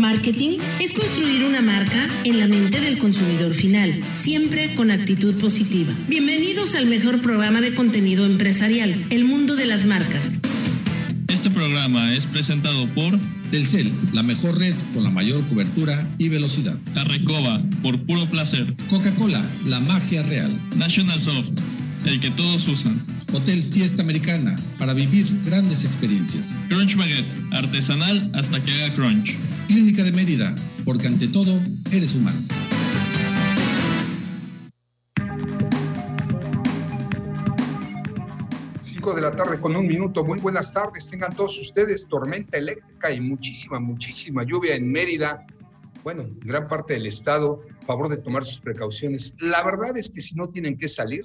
Marketing es construir una marca en la mente del consumidor final, siempre con actitud positiva. Bienvenidos al mejor programa de contenido empresarial, El Mundo de las Marcas. Este programa es presentado por Telcel, la mejor red con la mayor cobertura y velocidad. Carrecoba, por puro placer. Coca-Cola, la magia real. National Soft, el que todos usan. Hotel Fiesta Americana, para vivir grandes experiencias. Crunch Baguette, artesanal hasta que haga crunch. Clínica de Mérida, porque ante todo, eres humano. de la tarde con un minuto. Muy buenas tardes, tengan todos ustedes tormenta eléctrica y muchísima, muchísima lluvia en Mérida. Bueno, gran parte del estado, favor de tomar sus precauciones. La verdad es que si no tienen que salir,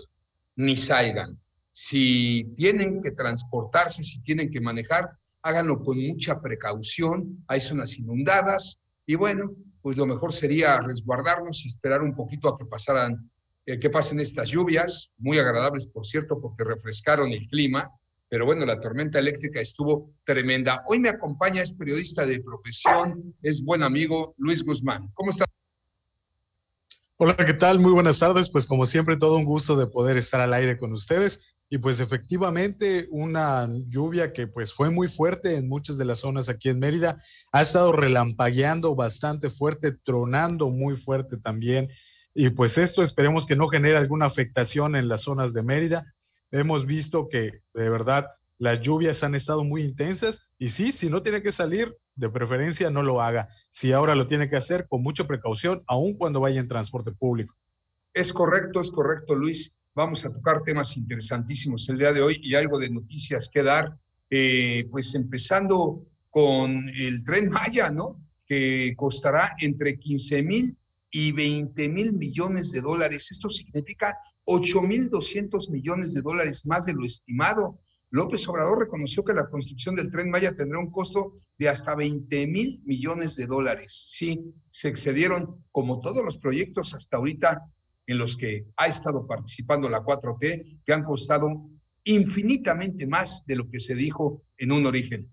ni salgan. Si tienen que transportarse, si tienen que manejar, háganlo con mucha precaución. Hay zonas inundadas y bueno, pues lo mejor sería resguardarnos y esperar un poquito a que pasaran eh, que pasen estas lluvias, muy agradables, por cierto, porque refrescaron el clima, pero bueno, la tormenta eléctrica estuvo tremenda. Hoy me acompaña, es periodista de profesión, es buen amigo Luis Guzmán. ¿Cómo está? Hola, ¿qué tal? Muy buenas tardes. Pues como siempre, todo un gusto de poder estar al aire con ustedes. Y pues efectivamente una lluvia que pues fue muy fuerte en muchas de las zonas aquí en Mérida. Ha estado relampagueando bastante fuerte, tronando muy fuerte también. Y pues esto esperemos que no genere alguna afectación en las zonas de Mérida. Hemos visto que de verdad las lluvias han estado muy intensas y sí, si no tiene que salir, de preferencia no lo haga. Si ahora lo tiene que hacer, con mucha precaución, aun cuando vaya en transporte público. Es correcto, es correcto, Luis. Vamos a tocar temas interesantísimos el día de hoy y algo de noticias que dar. Eh, pues empezando con el tren Maya, ¿no? Que costará entre 15 mil y 20 mil millones de dólares. Esto significa 8 mil 200 millones de dólares más de lo estimado. López Obrador reconoció que la construcción del tren Maya tendrá un costo de hasta 20 mil millones de dólares. Sí, se excedieron como todos los proyectos hasta ahorita en los que ha estado participando la 4T, que han costado infinitamente más de lo que se dijo en un origen.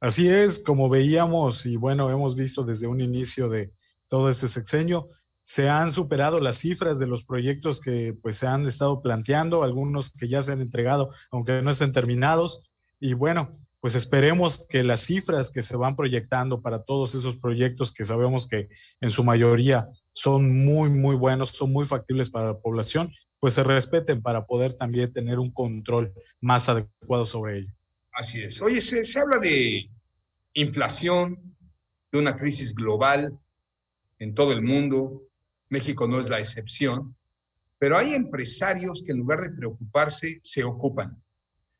Así es, como veíamos y bueno, hemos visto desde un inicio de, todo este sexenio. Se han superado las cifras de los proyectos que pues se han estado planteando, algunos que ya se han entregado, aunque no estén terminados. Y bueno, pues esperemos que las cifras que se van proyectando para todos esos proyectos que sabemos que en su mayoría son muy, muy buenos, son muy factibles para la población, pues se respeten para poder también tener un control más adecuado sobre ello. Así es. Oye, se, se habla de inflación, de una crisis global, en todo el mundo, México no es la excepción, pero hay empresarios que en lugar de preocuparse se ocupan.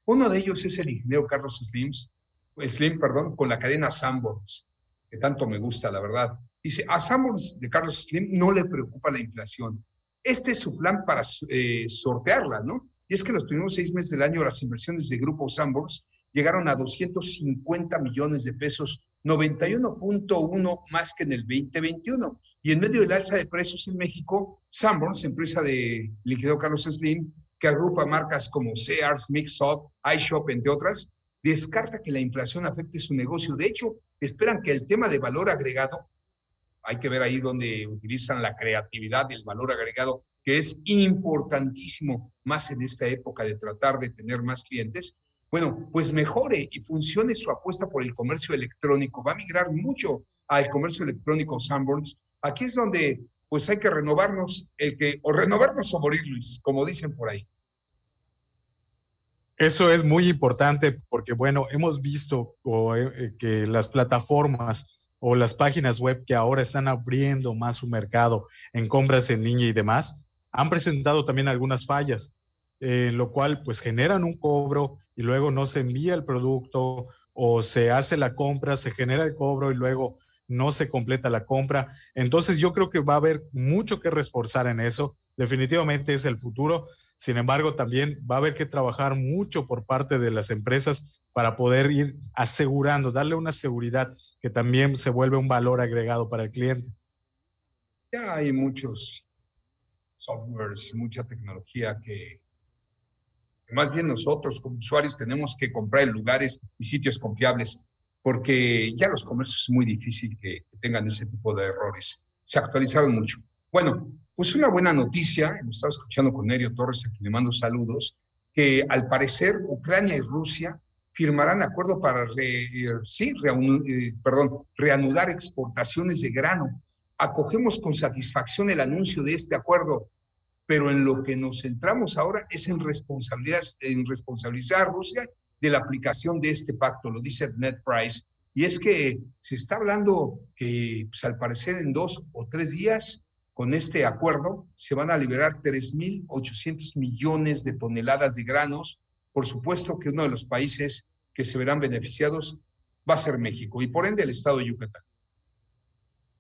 Uno de ellos es el ingeniero Carlos Slims, Slim, perdón, con la cadena Sanborns, que tanto me gusta, la verdad. Dice, a Sanborns de Carlos Slim no le preocupa la inflación. Este es su plan para eh, sortearla, ¿no? Y es que los primeros seis meses del año las inversiones de Grupo Sanborns llegaron a 250 millones de pesos 91.1 más que en el 2021. Y en medio del alza de precios en México, Sanborns, empresa de líquido Carlos Slim, que agrupa marcas como Sears, Mixup, iShop, entre otras, descarta que la inflación afecte su negocio. De hecho, esperan que el tema de valor agregado, hay que ver ahí donde utilizan la creatividad y el valor agregado, que es importantísimo más en esta época de tratar de tener más clientes, bueno, pues mejore y funcione su apuesta por el comercio electrónico. Va a migrar mucho al comercio electrónico Sanborns. Aquí es donde pues hay que renovarnos, el que, o renovarnos o morir, Luis, como dicen por ahí. Eso es muy importante porque, bueno, hemos visto eh, eh, que las plataformas o las páginas web que ahora están abriendo más su mercado en compras en línea y demás, han presentado también algunas fallas, eh, lo cual pues generan un cobro y luego no se envía el producto o se hace la compra, se genera el cobro y luego no se completa la compra. Entonces yo creo que va a haber mucho que reforzar en eso. Definitivamente es el futuro. Sin embargo, también va a haber que trabajar mucho por parte de las empresas para poder ir asegurando, darle una seguridad que también se vuelve un valor agregado para el cliente. Ya hay muchos softwares, mucha tecnología que más bien nosotros como usuarios tenemos que comprar en lugares y sitios confiables. porque ya los comercios es muy difícil que, tengan ese tipo de errores. Se actualizaron mucho. Bueno, pues una buena noticia, hemos estado escuchando con Nerio Torres, a quien le mando saludos, que al parecer Ucrania y Rusia firmarán acuerdo para eh, sí, eh, perdón, reanudar exportaciones de grano. Acogemos con satisfacción el anuncio de este acuerdo, pero en lo que nos centramos ahora es en, en responsabilizar a Rusia de la aplicación de este pacto, lo dice Net Price, y es que se está hablando que pues, al parecer en dos o tres días con este acuerdo se van a liberar 3.800 millones de toneladas de granos por supuesto que uno de los países que se verán beneficiados va a ser México y por ende el estado de Yucatán.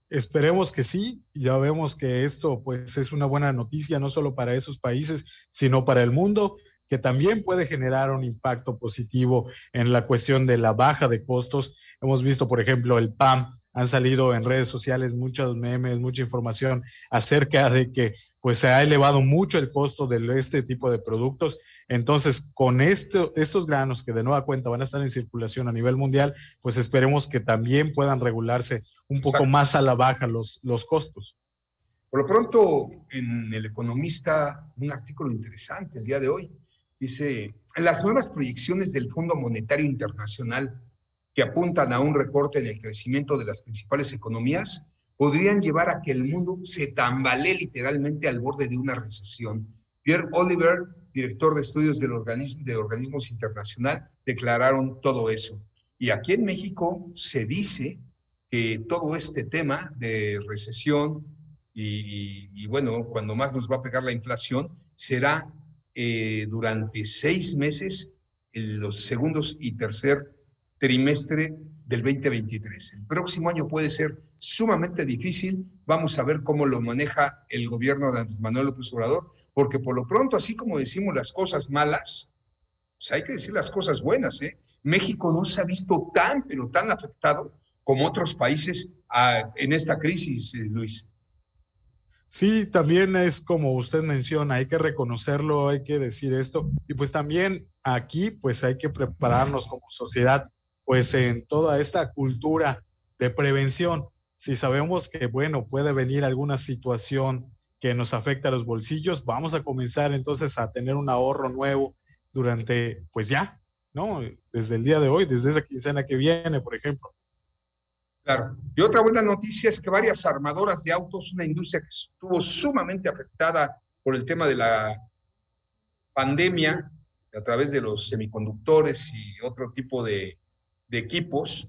Esperemos que sí, ya vemos que esto pues es una buena noticia no solo para esos países, sino para el mundo, que también puede generar un impacto positivo en la cuestión de la baja de costos. Hemos visto, por ejemplo, el PAM, han salido en redes sociales muchos memes, mucha información acerca de que pues se ha elevado mucho el costo de este tipo de productos. Entonces, con esto, estos granos que de nueva cuenta van a estar en circulación a nivel mundial, pues esperemos que también puedan regularse un poco más a la baja los, los costos. Por lo pronto, en El Economista, un artículo interesante el día de hoy, dice, las nuevas proyecciones del Fondo Monetario Internacional que apuntan a un recorte en el crecimiento de las principales economías podrían llevar a que el mundo se tambalee literalmente al borde de una recesión. Pierre Oliver director de estudios del organismo, de organismos internacional, declararon todo eso. Y aquí en México se dice que todo este tema de recesión y, bueno, cuando más nos va a pegar la inflación, será eh, durante seis meses, en los segundos y tercer trimestre del 2023. El próximo año puede ser sumamente difícil. Vamos a ver cómo lo maneja el gobierno de Andrés Manuel López Obrador, porque por lo pronto, así como decimos las cosas malas, pues hay que decir las cosas buenas. ¿eh? México no se ha visto tan, pero tan afectado como otros países ah, en esta crisis, eh, Luis. Sí, también es como usted menciona, hay que reconocerlo, hay que decir esto. Y pues también aquí, pues hay que prepararnos como sociedad pues en toda esta cultura de prevención, si sabemos que, bueno, puede venir alguna situación que nos afecta a los bolsillos, vamos a comenzar entonces a tener un ahorro nuevo durante, pues ya, ¿no? Desde el día de hoy, desde esa quincena que viene, por ejemplo. Claro. Y otra buena noticia es que varias armadoras de autos, una industria que estuvo sumamente afectada por el tema de la pandemia, a través de los semiconductores y otro tipo de, de equipos,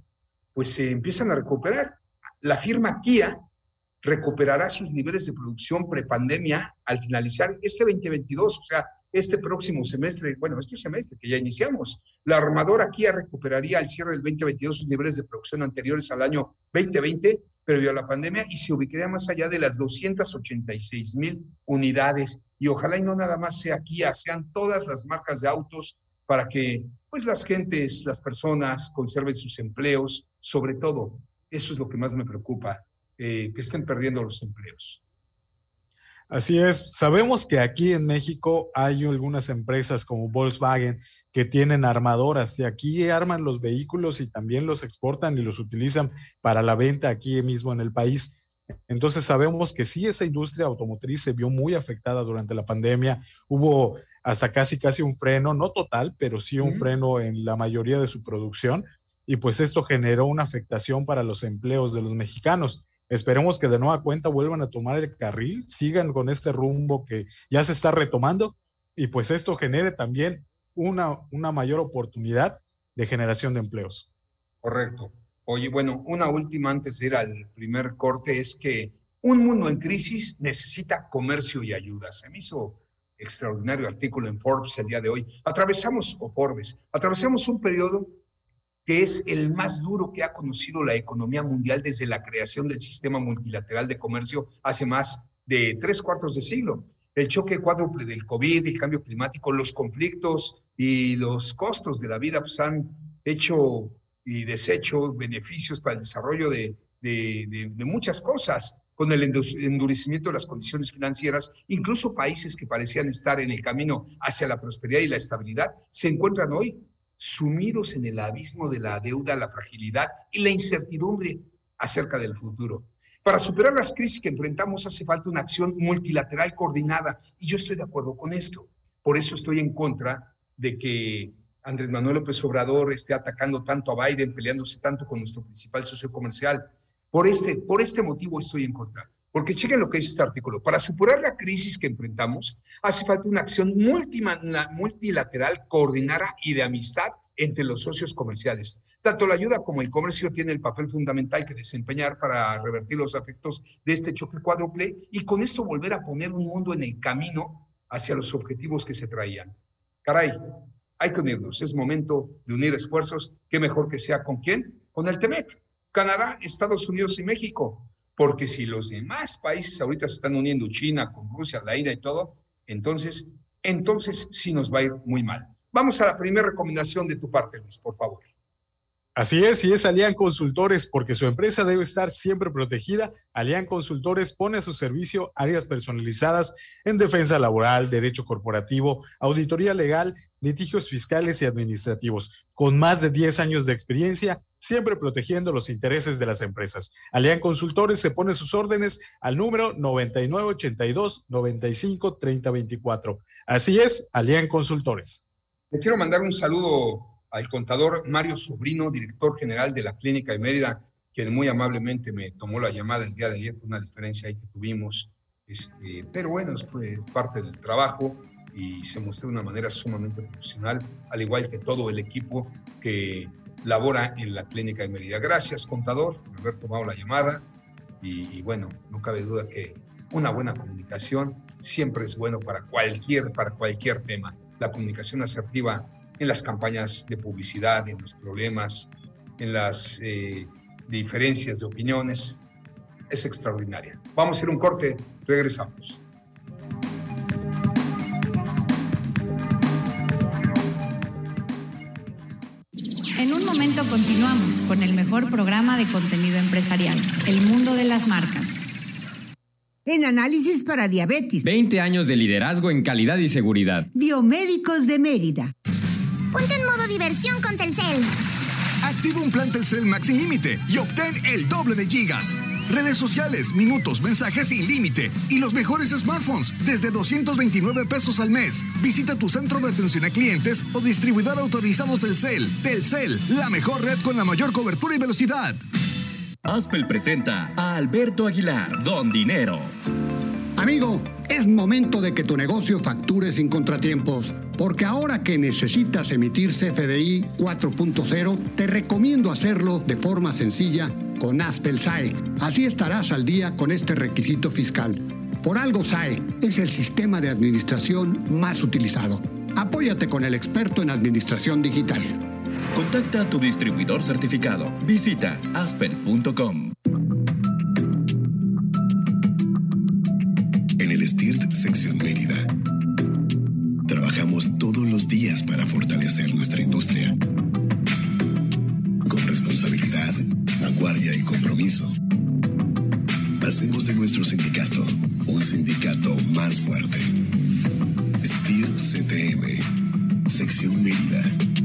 pues se empiezan a recuperar. La firma Kia recuperará sus niveles de producción prepandemia al finalizar este 2022, o sea, este próximo semestre, bueno, este semestre que ya iniciamos. La armadora Kia recuperaría al cierre del 2022 sus niveles de producción anteriores al año 2020, previo a la pandemia, y se ubicaría más allá de las 286 mil unidades. Y ojalá y no nada más sea Kia, sean todas las marcas de autos para que pues las gentes, las personas conserven sus empleos, sobre todo, eso es lo que más me preocupa, eh, que estén perdiendo los empleos. Así es, sabemos que aquí en México hay algunas empresas como Volkswagen que tienen armadoras, de aquí arman los vehículos y también los exportan y los utilizan para la venta aquí mismo en el país. Entonces sabemos que sí, esa industria automotriz se vio muy afectada durante la pandemia. Hubo hasta casi casi un freno, no total, pero sí un freno en la mayoría de su producción. Y pues esto generó una afectación para los empleos de los mexicanos. Esperemos que de nueva cuenta vuelvan a tomar el carril, sigan con este rumbo que ya se está retomando y pues esto genere también una, una mayor oportunidad de generación de empleos. Correcto. Oye, bueno, una última antes de ir al primer corte es que un mundo en crisis necesita comercio y ayuda. Se me hizo extraordinario artículo en Forbes el día de hoy. Atravesamos, o Forbes, atravesamos un periodo que es el más duro que ha conocido la economía mundial desde la creación del sistema multilateral de comercio hace más de tres cuartos de siglo. El choque cuádruple del COVID, el cambio climático, los conflictos y los costos de la vida pues, han hecho y deshecho beneficios para el desarrollo de, muchas cosas con el endurecimiento de las condiciones financieras, incluso países que parecían estar en el camino hacia la prosperidad y la estabilidad, se encuentran hoy sumidos en el abismo de la deuda, la fragilidad y la incertidumbre acerca del futuro. Para superar las crisis que enfrentamos hace falta una acción multilateral coordinada y yo estoy de acuerdo con esto. Por eso estoy en contra de que Andrés Manuel López Obrador esté atacando tanto a Biden, peleándose tanto con nuestro principal socio comercial. Por este, por este motivo estoy en contra. Porque chequen lo que dice este artículo. Para superar la crisis que enfrentamos, hace falta una acción multilateral coordinada y de amistad entre los socios comerciales. Tanto la ayuda como el comercio tienen el papel fundamental que desempeñar para revertir los efectos de este choque cuádruple y con esto volver a poner un mundo en el camino hacia los objetivos que se traían. Caray, hay que unirnos. Es momento de unir esfuerzos. ¿Qué mejor que sea con quién? Con el TEMEC, Canadá, Estados Unidos y México. Porque si los demás países ahorita se están uniendo, China, con Rusia, la India y todo, entonces, entonces sí nos va a ir muy mal. Vamos a la primera recomendación de tu parte, Luis, por favor. Así es, y es Alian Consultores, porque su empresa debe estar siempre protegida. Alian Consultores pone a su servicio áreas personalizadas en defensa laboral, derecho corporativo, auditoría legal, litigios fiscales y administrativos, con más de 10 años de experiencia, siempre protegiendo los intereses de las empresas. Alian Consultores se pone sus órdenes al número 9982 95 Así es, Alian Consultores. Le quiero mandar un saludo al contador Mario Sobrino, director general de la Clínica de Mérida, quien muy amablemente me tomó la llamada el día de ayer, una diferencia ahí que tuvimos, este, pero bueno, fue parte del trabajo y se mostró de una manera sumamente profesional, al igual que todo el equipo que labora en la Clínica de Mérida. Gracias, contador, por haber tomado la llamada y, y bueno, no cabe duda que una buena comunicación siempre es bueno para cualquier, para cualquier tema. La comunicación asertiva en las campañas de publicidad, en los problemas, en las eh, diferencias de opiniones. Es extraordinaria. Vamos a hacer un corte, regresamos. En un momento continuamos con el mejor programa de contenido empresarial, El Mundo de las Marcas. En análisis para diabetes. 20 años de liderazgo en calidad y seguridad. Biomédicos de Mérida. Ponte en modo diversión con Telcel. Activa un plan Telcel Max sin límite y obtén el doble de gigas. Redes sociales, minutos, mensajes sin límite y los mejores smartphones desde 229 pesos al mes. Visita tu centro de atención a clientes o distribuidor autorizado Telcel. Telcel, la mejor red con la mayor cobertura y velocidad. Aspel presenta a Alberto Aguilar, Don Dinero. Amigo, es momento de que tu negocio facture sin contratiempos, porque ahora que necesitas emitir CFDI 4.0, te recomiendo hacerlo de forma sencilla con Aspel SAE. Así estarás al día con este requisito fiscal. Por algo SAE es el sistema de administración más utilizado. Apóyate con el experto en administración digital. Contacta a tu distribuidor certificado. Visita aspel.com. En el STIRT Sección Mérida. Trabajamos todos los días para fortalecer nuestra industria. Con responsabilidad, vanguardia y compromiso. Hacemos de nuestro sindicato un sindicato más fuerte. STIRT CTM. Sección Mérida.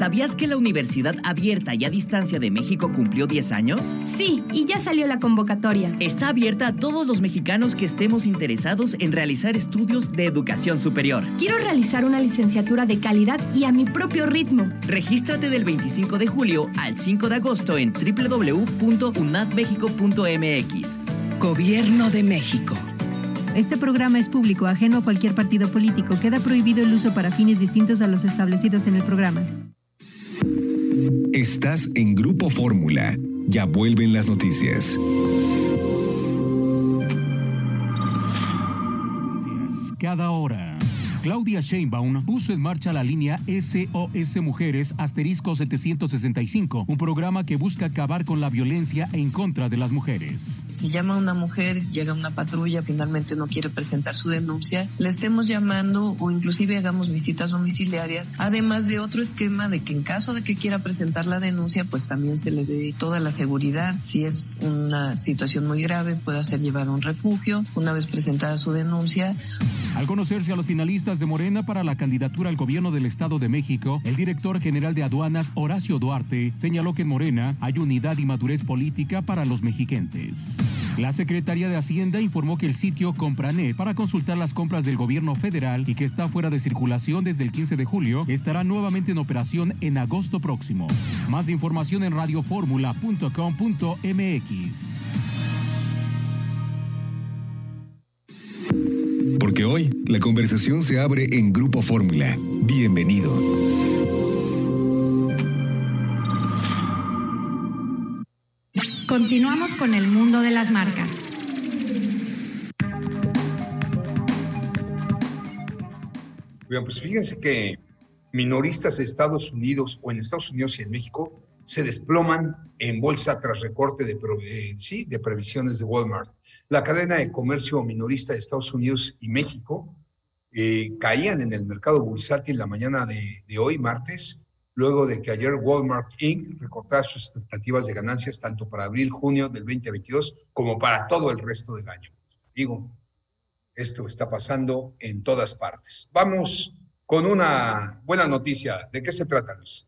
¿Sabías que la Universidad Abierta y a Distancia de México cumplió 10 años? Sí, y ya salió la convocatoria. Está abierta a todos los mexicanos que estemos interesados en realizar estudios de educación superior. Quiero realizar una licenciatura de calidad y a mi propio ritmo. Regístrate del 25 de julio al 5 de agosto en www.unadmexico.mx. Gobierno de México. Este programa es público, ajeno a cualquier partido político. Queda prohibido el uso para fines distintos a los establecidos en el programa. Estás en Grupo Fórmula. Ya vuelven las noticias. cada hora. Claudia Sheinbaum puso en marcha la línea SOS Mujeres asterisco 765, un programa que busca acabar con la violencia en contra de las mujeres. Si llama una mujer, llega una patrulla, finalmente no quiere presentar su denuncia, le estemos llamando o inclusive hagamos visitas domiciliarias, además de otro esquema de que en caso de que quiera presentar la denuncia, pues también se le dé toda la seguridad. Si es una situación muy grave, pueda ser llevado a un refugio. Una vez presentada su denuncia. Al conocerse a los finalistas de Morena para la candidatura al gobierno del Estado de México, el director general de aduanas, Horacio Duarte, señaló que en Morena hay unidad y madurez política para los mexiquenses. La Secretaría de Hacienda informó que el sitio Compranet para consultar las compras del gobierno federal y que está fuera de circulación desde el 15 de julio estará nuevamente en operación en agosto próximo. Más información en radioformula.com.mx. hoy la conversación se abre en Grupo Fórmula. Bienvenido. Continuamos con el mundo de las marcas. Bien, pues fíjense que minoristas de Estados Unidos o en Estados Unidos y en México se desploman en bolsa tras recorte de, eh, de previsiones de Walmart. La cadena de comercio minorista de Estados Unidos y México eh, caían en el mercado bursátil la mañana de, de, hoy, martes, luego de que ayer Walmart Inc. recortara sus expectativas de ganancias tanto para abril-junio del 2022 como para todo el resto del año. Digo, esto está pasando en todas partes. Vamos con una buena noticia. ¿De qué se trata, Luis?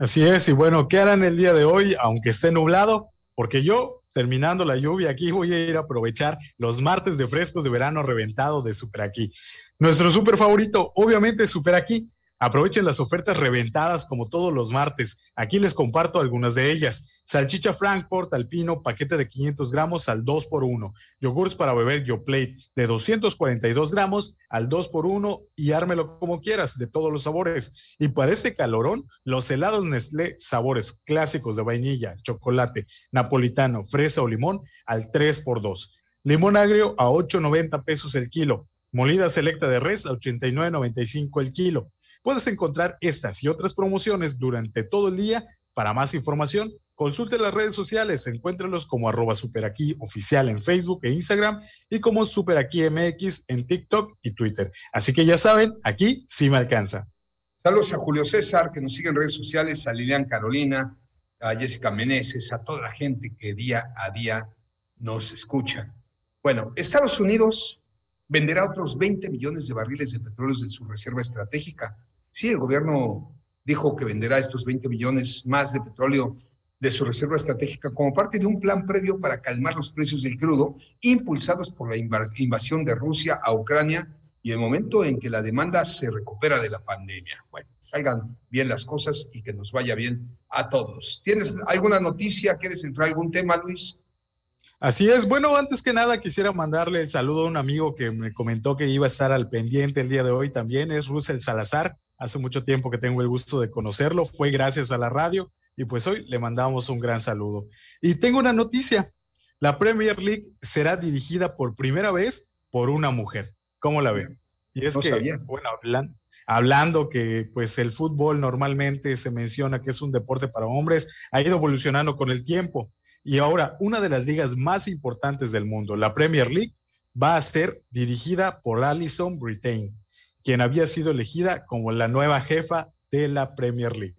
Así es, y bueno, ¿qué harán el día de hoy, aunque esté nublado? Porque yo, terminando la lluvia aquí, voy a ir a aprovechar los martes de frescos de verano reventado de Super Aquí. Nuestro super favorito, obviamente, Super Aquí. Aprovechen las ofertas reventadas como todos los martes. Aquí les comparto algunas de ellas. Salchicha Frankfurt alpino, paquete de 500 gramos al 2 por 1 Yogurts para beber YoPlate de 242 gramos al 2 por 1 y ármelo como quieras, de todos los sabores. Y para este calorón, los helados Nestlé, sabores clásicos de vainilla, chocolate, napolitano, fresa o limón al 3 por 2 Limón agrio a 8.90 pesos el kilo. Molida selecta de res a 89.95 el kilo. Puedes encontrar estas y otras promociones durante todo el día. Para más información, consulte las redes sociales, encuéntralos como arroba superaquí oficial en Facebook e Instagram y como superaquí MX en TikTok y Twitter. Así que ya saben, aquí sí me alcanza. Saludos a Julio César, que nos sigue en redes sociales, a Lilian Carolina, a Jessica Meneses, a toda la gente que día a día nos escucha. Bueno, Estados Unidos venderá otros 20 millones de barriles de petróleo de su reserva estratégica Sí, el gobierno dijo que venderá estos 20 millones más de petróleo de su reserva estratégica como parte de un plan previo para calmar los precios del crudo impulsados por la invasión de Rusia a Ucrania y el momento en que la demanda se recupera de la pandemia. Bueno, salgan bien las cosas y que nos vaya bien a todos. ¿Tienes alguna noticia? ¿Quieres entrar algún tema, Luis? Así es. Bueno, antes que nada quisiera mandarle el saludo a un amigo que me comentó que iba a estar al pendiente el día de hoy también. Es Russell Salazar. Hace mucho tiempo que tengo el gusto de conocerlo. Fue gracias a la radio y pues hoy le mandamos un gran saludo. Y tengo una noticia. La Premier League será dirigida por primera vez por una mujer. ¿Cómo la ven? Y es que, bueno, hablando que pues el fútbol normalmente se menciona que es un deporte para hombres, ha ido evolucionando con el tiempo y ahora, una de las ligas más importantes del mundo, la Premier League, va a ser dirigida por Alison Britain, quien había sido elegida como la nueva jefa de la Premier League.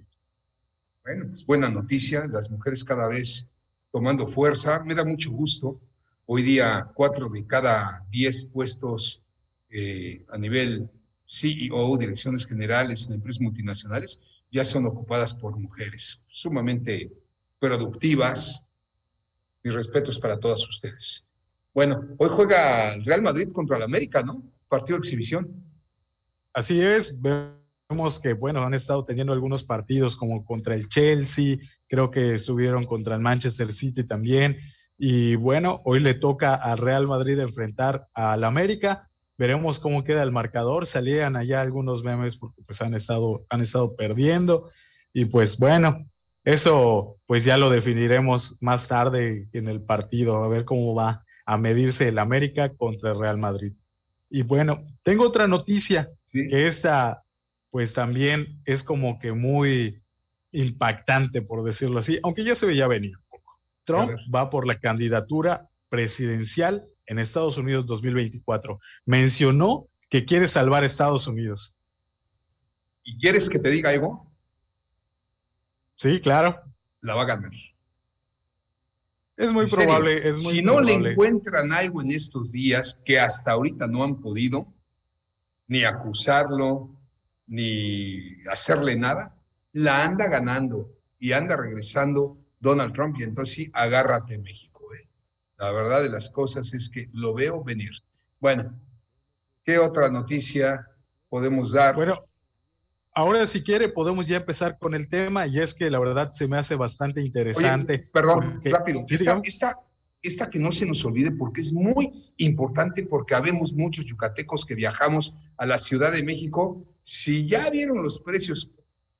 Bueno, pues buena noticia, las mujeres cada vez tomando fuerza. Me da mucho gusto. Hoy día, cuatro de cada diez puestos eh, a nivel CEO, direcciones generales en empresas multinacionales, ya son ocupadas por mujeres sumamente productivas, mis respetos para todas ustedes. Bueno, hoy juega el Real Madrid contra el América, ¿no? Partido de exhibición. Así es, vemos que, bueno, han estado teniendo algunos partidos como contra el Chelsea, creo que estuvieron contra el Manchester City también. Y bueno, hoy le toca al Real Madrid enfrentar al América. Veremos cómo queda el marcador. Salían allá algunos memes porque pues han estado, han estado perdiendo. Y pues bueno, eso pues ya lo definiremos más tarde en el partido, a ver cómo va a medirse el América contra el Real Madrid. Y bueno, tengo otra noticia, que esta pues también es como que muy impactante, por decirlo así, aunque ya se veía venir un poco. Trump va por la candidatura presidencial en Estados Unidos 2024. Mencionó que quiere salvar Estados Unidos. ¿Y quieres que te diga algo? Sí, claro. La va a ganar. Es muy probable. Es si no le encuentran algo en estos días que hasta ahorita no han podido, ni acusarlo, ni hacerle nada, la anda ganando y anda regresando Donald Trump. Y entonces sí, agárrate México. ¿eh? La verdad de las cosas es que lo veo venir. Bueno, ¿qué otra noticia podemos dar? Bueno, ahora si quiere podemos ya empezar con el tema y es que la verdad se me hace bastante interesante. perdón, rápido. esta, esta, que no se nos olvide porque es muy importante porque habemos muchos yucatecos que viajamos a la Ciudad de México. Si ya vieron los precios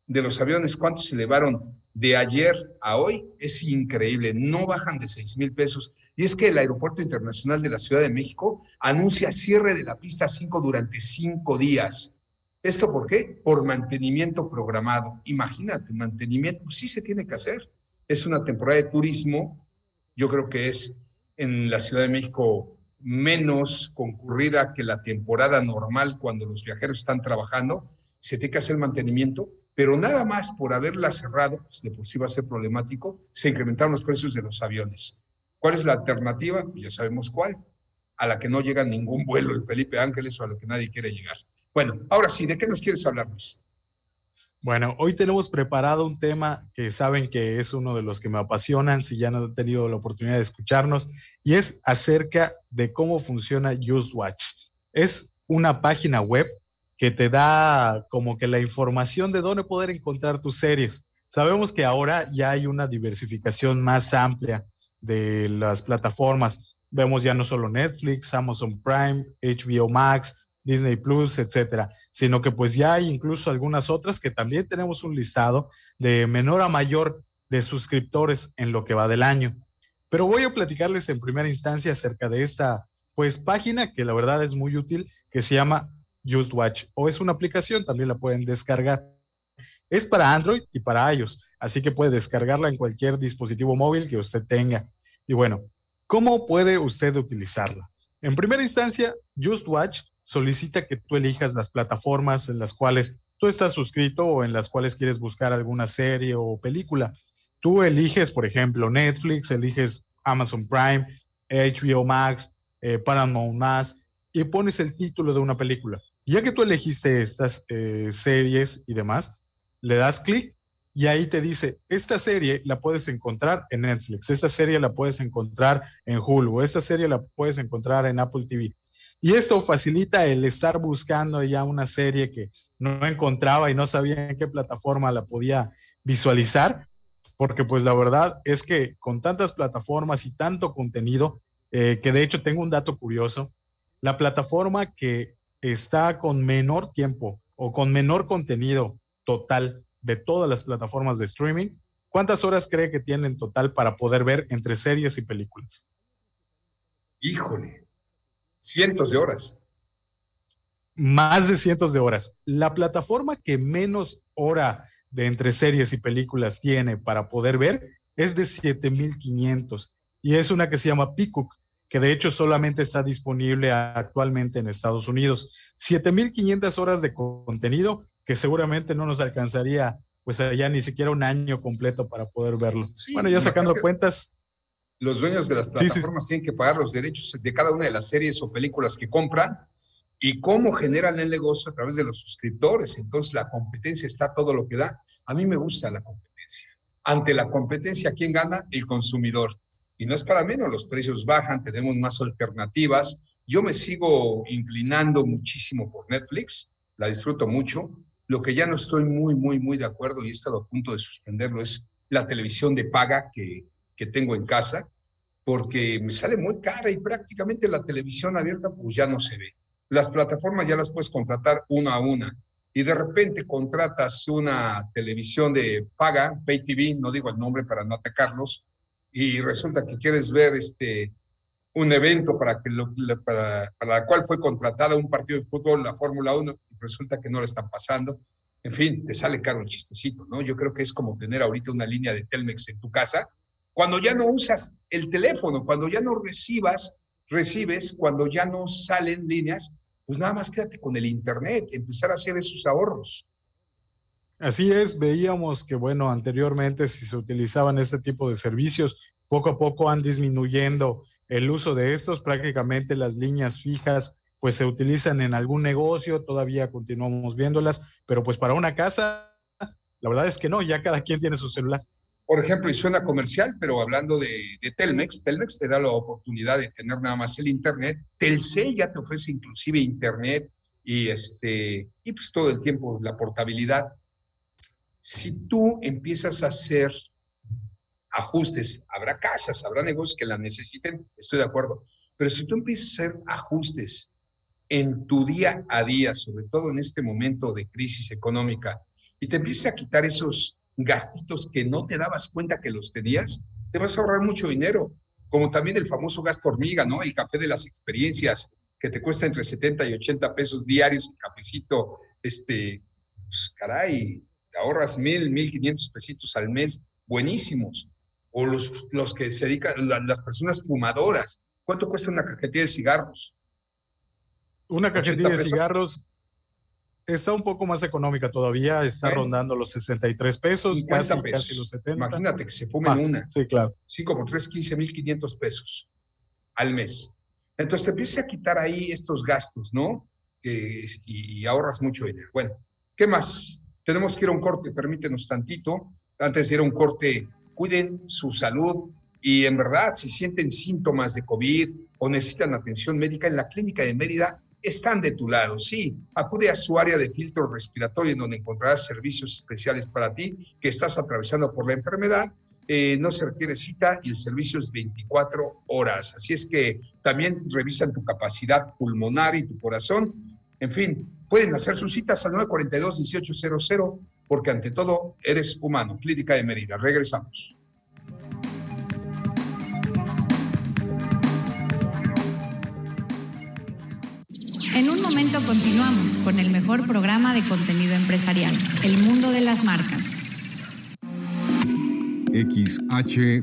de los aviones, cuántos se elevaron de ayer a hoy, es increíble, no bajan de 6 mil pesos. Y es que el Aeropuerto Internacional de la Ciudad de México anuncia cierre de la pista 5 durante cinco días. ¿Esto por qué? Por mantenimiento programado. Imagínate, mantenimiento, pues sí se tiene que hacer. Es una temporada de turismo, yo creo que es en la Ciudad de México menos concurrida que la temporada normal cuando los viajeros están trabajando, se tiene que hacer mantenimiento, pero nada más por haberla cerrado, pues de por sí va a ser problemático, se incrementaron los precios de los aviones. ¿Cuál es la alternativa? Pues ya sabemos cuál, a la que no llega ningún vuelo el Felipe Ángeles o a la que nadie quiere llegar. Bueno, ahora sí, ¿de qué nos quieres hablar? Bueno, hoy tenemos preparado un tema que saben que es uno de los que me apasionan, si ya no han tenido la oportunidad de escucharnos, y es acerca de cómo funciona Watch. Es una página web que te da como que la información de dónde poder encontrar tus series. Sabemos que ahora ya hay una diversificación más amplia de las plataformas. Vemos ya no solo Netflix, Amazon Prime, HBO Max, Disney Plus, etcétera, sino que pues ya hay incluso algunas otras que también tenemos un listado de menor a mayor de suscriptores en lo que va del año. Pero voy a platicarles en primera instancia acerca de esta pues página que la verdad es muy útil que se llama Just Watch o es una aplicación, también la pueden descargar. Es para Android y para iOS, así que puede descargarla en cualquier dispositivo móvil que usted tenga. Y bueno, ¿cómo puede usted utilizarla? En primera instancia, Just Watch solicita que tú elijas las plataformas en las cuales tú estás suscrito o en las cuales quieres buscar alguna serie o película. Tú eliges, por ejemplo, Netflix, eliges Amazon Prime, HBO Max, eh, Paramount Max y pones el título de una película. Ya que tú elegiste estas eh, series y demás, le das clic y ahí te dice, esta serie la puedes encontrar en Netflix, esta serie la puedes encontrar en Hulu, esta serie la puedes encontrar en Apple TV. Y esto facilita el estar buscando ya una serie que no encontraba y no sabía en qué plataforma la podía visualizar, porque pues la verdad es que con tantas plataformas y tanto contenido, eh, que de hecho tengo un dato curioso, la plataforma que está con menor tiempo o con menor contenido total de todas las plataformas de streaming, ¿cuántas horas cree que tiene en total para poder ver entre series y películas? Híjole, cientos de horas. Más de cientos de horas. La plataforma que menos hora de entre series y películas tiene para poder ver es de 7500 y es una que se llama Peacock, que de hecho solamente está disponible actualmente en Estados Unidos. 7500 horas de contenido que seguramente no nos alcanzaría pues allá ni siquiera un año completo para poder verlo. bueno, ya sacando cuentas, los dueños de las plataformas tienen que pagar los derechos de cada una de las series o películas que compran y cómo generan el negocio a través de los suscriptores. Entonces la competencia está todo lo que da. A mí me gusta la competencia. Ante la competencia, ¿quién gana? El consumidor. Y no es para menos, los precios bajan, tenemos más alternativas. Yo me sigo inclinando muchísimo por Netflix, la disfruto mucho. Lo que ya no estoy muy, muy, muy de acuerdo y he estado a punto de suspenderlo es la televisión de paga que que tengo en casa, porque me sale muy cara y prácticamente la televisión abierta pues ya no se ve. Las plataformas ya las puedes contratar una a una y de repente contratas una televisión de paga, Pay TV, no digo el nombre para no atacarlos, y resulta que quieres ver este un evento para, que lo, para, para la cual fue contratada un partido de fútbol, la Fórmula 1, y resulta que no le están pasando. En fin, te sale caro el chistecito, ¿no? Yo creo que es como tener ahorita una línea de Telmex en tu casa, cuando ya no usas el teléfono, cuando ya no recibas, recibes, cuando ya no salen líneas, pues nada más quédate con el Internet, empezar a hacer esos ahorros. Así es, veíamos que, bueno, anteriormente si se utilizaban este tipo de servicios, poco a poco han disminuyendo el uso de estos, prácticamente las líneas fijas pues se utilizan en algún negocio, todavía continuamos viéndolas, pero pues para una casa, la verdad es que no, ya cada quien tiene su celular. Por ejemplo, y suena comercial, pero hablando de, Telmex, Telmex te da la oportunidad de tener nada más el Internet. Telcel ya te ofrece inclusive Internet y, este, y pues todo el tiempo la portabilidad. Si tú empiezas a hacer ajustes, habrá casas, habrá negocios que la necesiten, estoy de acuerdo, pero si tú empiezas a hacer ajustes en tu día a día, sobre todo en este momento de crisis económica, y te empiezas a quitar esos gastitos que no te dabas cuenta que los tenías, te vas a ahorrar mucho dinero, como también el famoso gasto hormiga, ¿no? El café de las experiencias, que te cuesta entre 70 y 80 pesos diarios el cafecito, este, pues, caray, te ahorras mil, mil quinientos pesitos al mes, buenísimos. O los, los que se dedican, las personas fumadoras, ¿cuánto cuesta una cajetilla de cigarros? Una cajetilla de cigarros está un poco más económica todavía, está rondando los 63 pesos, casi, casi los 70. Imagínate que se fumen una. Sí, claro. 5 por 3, 15 mil 500 pesos al mes. Entonces te empiezas a quitar ahí estos gastos, ¿no? y, y, ahorras mucho dinero. Bueno, ¿qué más? Tenemos que ir a un corte, permítenos tantito. Antes de ir a un corte, cuiden su salud y en verdad, si sienten síntomas de COVID o necesitan atención médica, en la clínica de Mérida están de tu lado. Sí, acude a su área de filtro respiratorio en donde encontrarás servicios especiales para ti que estás atravesando por la enfermedad. Eh, no se requiere cita y el servicio es 24 horas. Así es que también revisan tu capacidad pulmonar y tu corazón. En fin, pueden hacer sus citas al 942-1800 porque ante todo eres humano. Clínica de Mérida. Regresamos. En un momento continuamos con el mejor programa de contenido empresarial, El Mundo de las Marcas. XHBG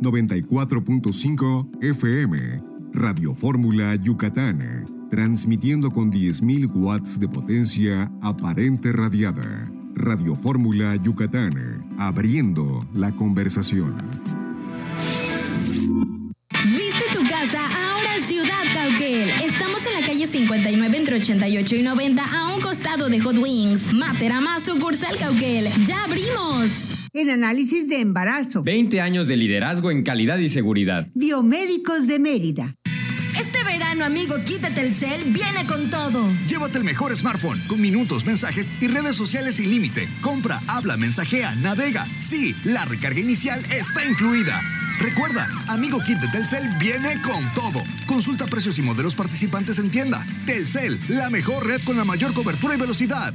94.5 FM, Radio Fórmula Yucatán, transmitiendo con 10.000 watts de potencia aparente radiada. Radio Fórmula Yucatán, abriendo la conversación. ¿Viste tu casa Ciudad Cauquel? Estamos en la calle 59 entre 88 y 90 a un costado de Hot Wings. Materama sucursal Cauquel. ¡Ya abrimos! En análisis de embarazo. 20 años de liderazgo en calidad y seguridad. Biomédicos de Mérida. Este verano, amigo, quítate el cel, viene con todo. Llévate el mejor smartphone con minutos, mensajes y redes sociales sin límite. Compra, habla, mensajea, navega. Sí, la recarga inicial está incluida. Recuerda, amigo kit de Telcel viene con todo. Consulta precios y modelos participantes en tienda. Telcel, la mejor red con la mayor cobertura y velocidad.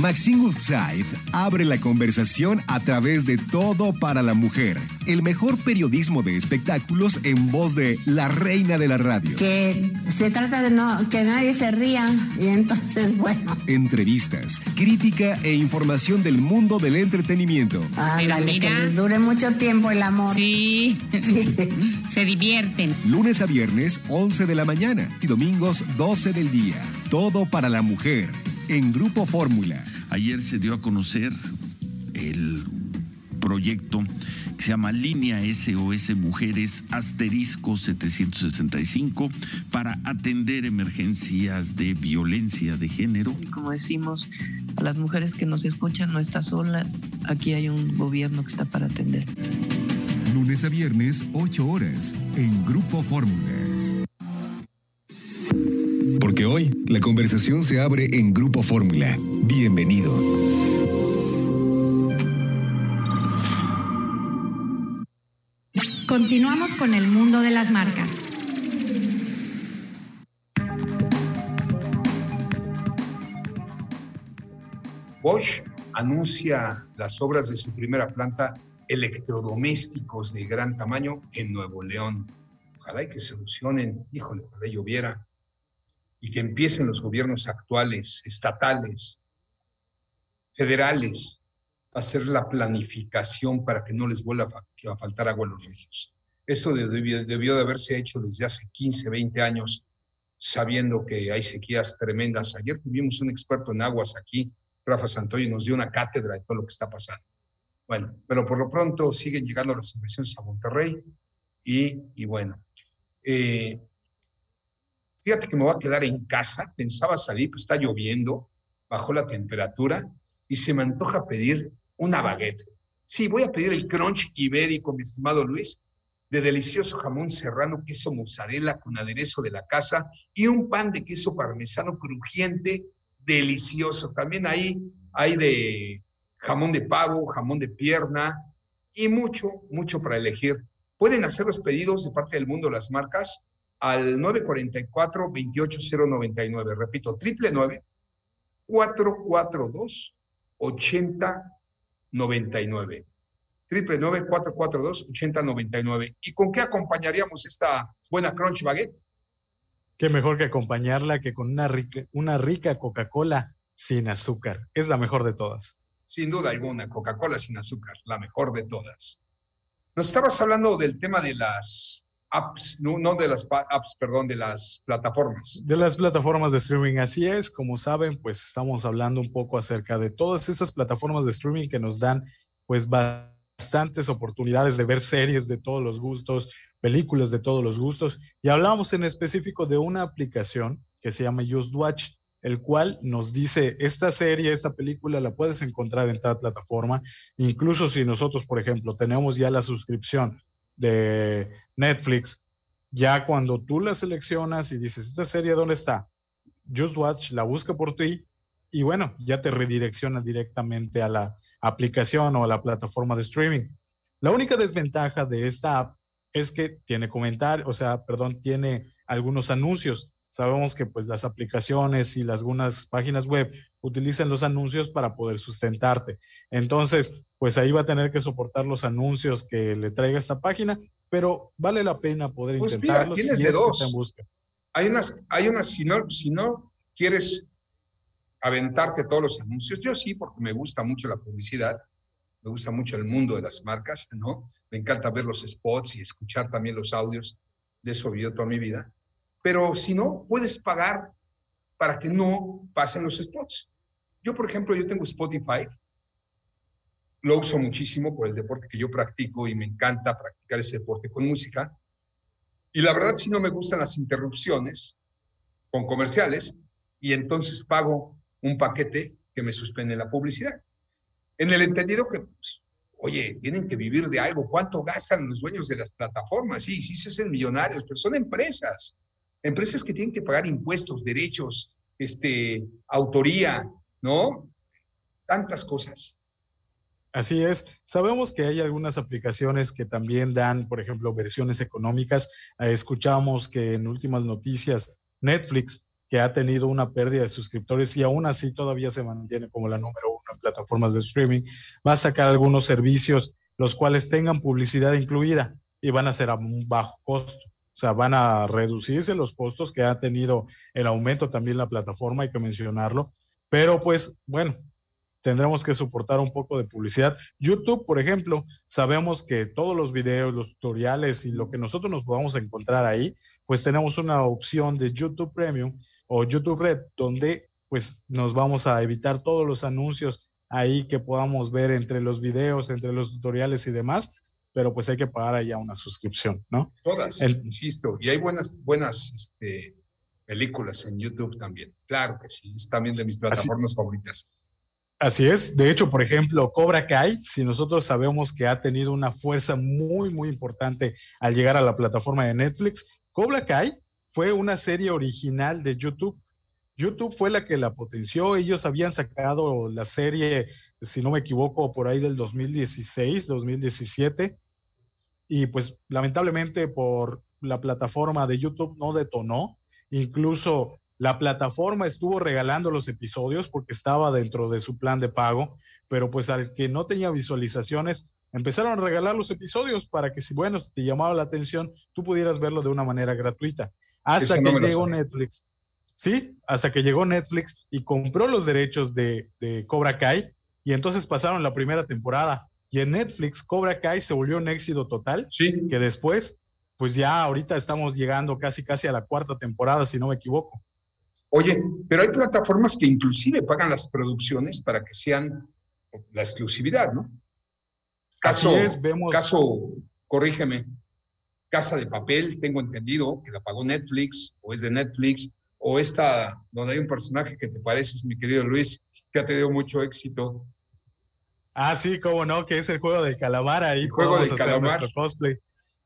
Maxine Woodside abre la conversación a través de Todo para la Mujer, el mejor periodismo de espectáculos en voz de la reina de la radio. Que se trata de no, que nadie se ría y entonces, bueno. Entrevistas, crítica e información del mundo del entretenimiento. Ándale, que les dure mucho tiempo el amor. Sí, se divierten. Lunes a viernes, 11 de la mañana y domingos, 12 del día. Todo para la mujer en Grupo Fórmula. Ayer se dio a conocer el proyecto que se llama Línea SOS Mujeres Asterisco 765 para atender emergencias de violencia de género. Y como decimos, a las mujeres que nos escuchan no está sola, aquí hay un gobierno que está para atender lunes a viernes, 8 horas, en Grupo Fórmula. Hoy la conversación se abre en Grupo Fórmula. Bienvenido. Continuamos con el mundo de las marcas. Bosch anuncia las obras de su primera planta electrodomésticos de gran tamaño en Nuevo León. Ojalá y que se solucionen, híjole, ojalá lloviera, y que empiecen los gobiernos actuales, estatales, federales, a hacer la planificación para que no les vuelva a faltar agua a los ríos. Eso debió, debió de haberse hecho desde hace 15, 20 años, sabiendo que hay sequías tremendas. Ayer tuvimos un experto en aguas aquí, Rafa Santoy, y nos dio una cátedra de todo lo que está pasando. Bueno, pero por lo pronto siguen llegando las inversiones a Monterrey y, y bueno, eh, fíjate que me voy a quedar en casa, pensaba salir, pues está lloviendo, bajó la temperatura y se me antoja pedir una baguette. Sí, voy a pedir el crunch ibérico, mi estimado Luis, de delicioso jamón serrano, queso mozzarella con aderezo de la casa y un pan de queso parmesano crujiente, delicioso. También ahí hay de jamón de pavo, jamón de pierna y mucho, mucho para elegir. Pueden hacer los pedidos de parte del mundo las marcas al 944-28099. Repito, triple 442 8099. Triple 442 8099. ¿Y con qué acompañaríamos esta buena crunch baguette? Qué mejor que acompañarla que con una rica, una rica Coca-Cola sin azúcar. Es la mejor de todas. Sin duda alguna, Coca-Cola sin azúcar, la mejor de todas. Nos estabas hablando del tema de las apps, no, no, de las apps, perdón, de las plataformas. De las plataformas de streaming, así es. Como saben, pues estamos hablando un poco acerca de todas estas plataformas de streaming que nos dan pues bastantes oportunidades de ver series de todos los gustos, películas de todos los gustos. Y hablamos en específico de una aplicación que se llama Just Watch el cual nos dice, esta serie, esta película la puedes encontrar en tal plataforma, incluso si nosotros, por ejemplo, tenemos ya la suscripción de Netflix, ya cuando tú la seleccionas y dices, esta serie, ¿dónde está? Just Watch la busca por ti y bueno, ya te redirecciona directamente a la aplicación o a la plataforma de streaming. La única desventaja de esta app es que tiene comentar, o sea, perdón, tiene algunos anuncios sabemos que pues las aplicaciones y las, algunas páginas web utilizan los anuncios para poder sustentarte. Entonces, pues ahí va a tener que soportar los anuncios que le traiga esta página, pero vale la pena poder pues intentarlo. tienes de dos. Hay unas, hay unas, si no, si no quieres aventarte todos los anuncios, yo sí, porque me gusta mucho la publicidad, me gusta mucho el mundo de las marcas, ¿no? Me encanta ver los spots y escuchar también los audios, de eso vivo toda mi vida pero si no, puedes pagar para que no pasen los spots. Yo, por ejemplo, yo tengo Spotify, lo uso muchísimo por el deporte que yo practico y me encanta practicar ese deporte con música. Y la verdad, si no me gustan las interrupciones con comerciales, y entonces pago un paquete que me suspende la publicidad. En el entendido que, pues, oye, tienen que vivir de algo. ¿Cuánto gastan los dueños de las plataformas? Sí, sí se hacen millonarios, pero son empresas. Empresas que tienen que pagar impuestos, derechos, este, autoría, ¿no? Tantas cosas. Así es. Sabemos que hay algunas aplicaciones que también dan, por ejemplo, versiones económicas. Eh, escuchamos que en últimas noticias Netflix, que ha tenido una pérdida de suscriptores y aún así todavía se mantiene como la número uno en plataformas de streaming, va a sacar algunos servicios los cuales tengan publicidad incluida y van a ser a un bajo costo. Sea, van a reducirse los costos que ha tenido el aumento también la plataforma, hay que mencionarlo. Pero pues bueno, tendremos que soportar un poco de publicidad. YouTube, por ejemplo, sabemos que todos los videos, los tutoriales y lo que nosotros nos podamos encontrar ahí, pues tenemos una opción de YouTube Premium o YouTube Red, donde pues nos vamos a evitar todos los anuncios ahí que podamos ver entre los videos, entre los tutoriales y demás pero pues hay que pagar allá una suscripción, ¿no? Todas, insisto, y hay buenas, buenas este, películas en YouTube también. Claro que sí, es también de mis plataformas favoritas. Así es. De hecho, por ejemplo, Cobra Kai, si nosotros sabemos que ha tenido una fuerza muy, muy importante al llegar a la plataforma de Netflix, Cobra Kai fue una serie original de YouTube. YouTube fue la que la potenció. Ellos habían sacado la serie, si no me equivoco, por ahí del 2016, 2017. Y pues lamentablemente por la plataforma de YouTube no detonó. Incluso la plataforma estuvo regalando los episodios porque estaba dentro de su plan de pago, pero pues al que no tenía visualizaciones, empezaron a regalar los episodios para que si, bueno, te llamaba la atención, tú pudieras verlo de una manera gratuita. Hasta que llegó Netflix. Sí, hasta que llegó Netflix y compró los derechos de, de Cobra Kai y entonces pasaron la primera temporada. Y en Netflix, Cobra Kai se volvió un éxito total, sí. que después, pues ya ahorita estamos llegando casi casi a la cuarta temporada, si no me equivoco. Oye, pero hay plataformas que inclusive pagan las producciones para que sean la exclusividad, ¿no? Caso, es, vemos... caso, corrígeme, Casa de Papel, tengo entendido que la pagó Netflix o es de Netflix, o esta donde hay un personaje que te pareces, mi querido Luis, que ha tenido mucho éxito. Ah, sí, cómo no, que es el juego del calamar ahí. El juego del calamar. Cosplay.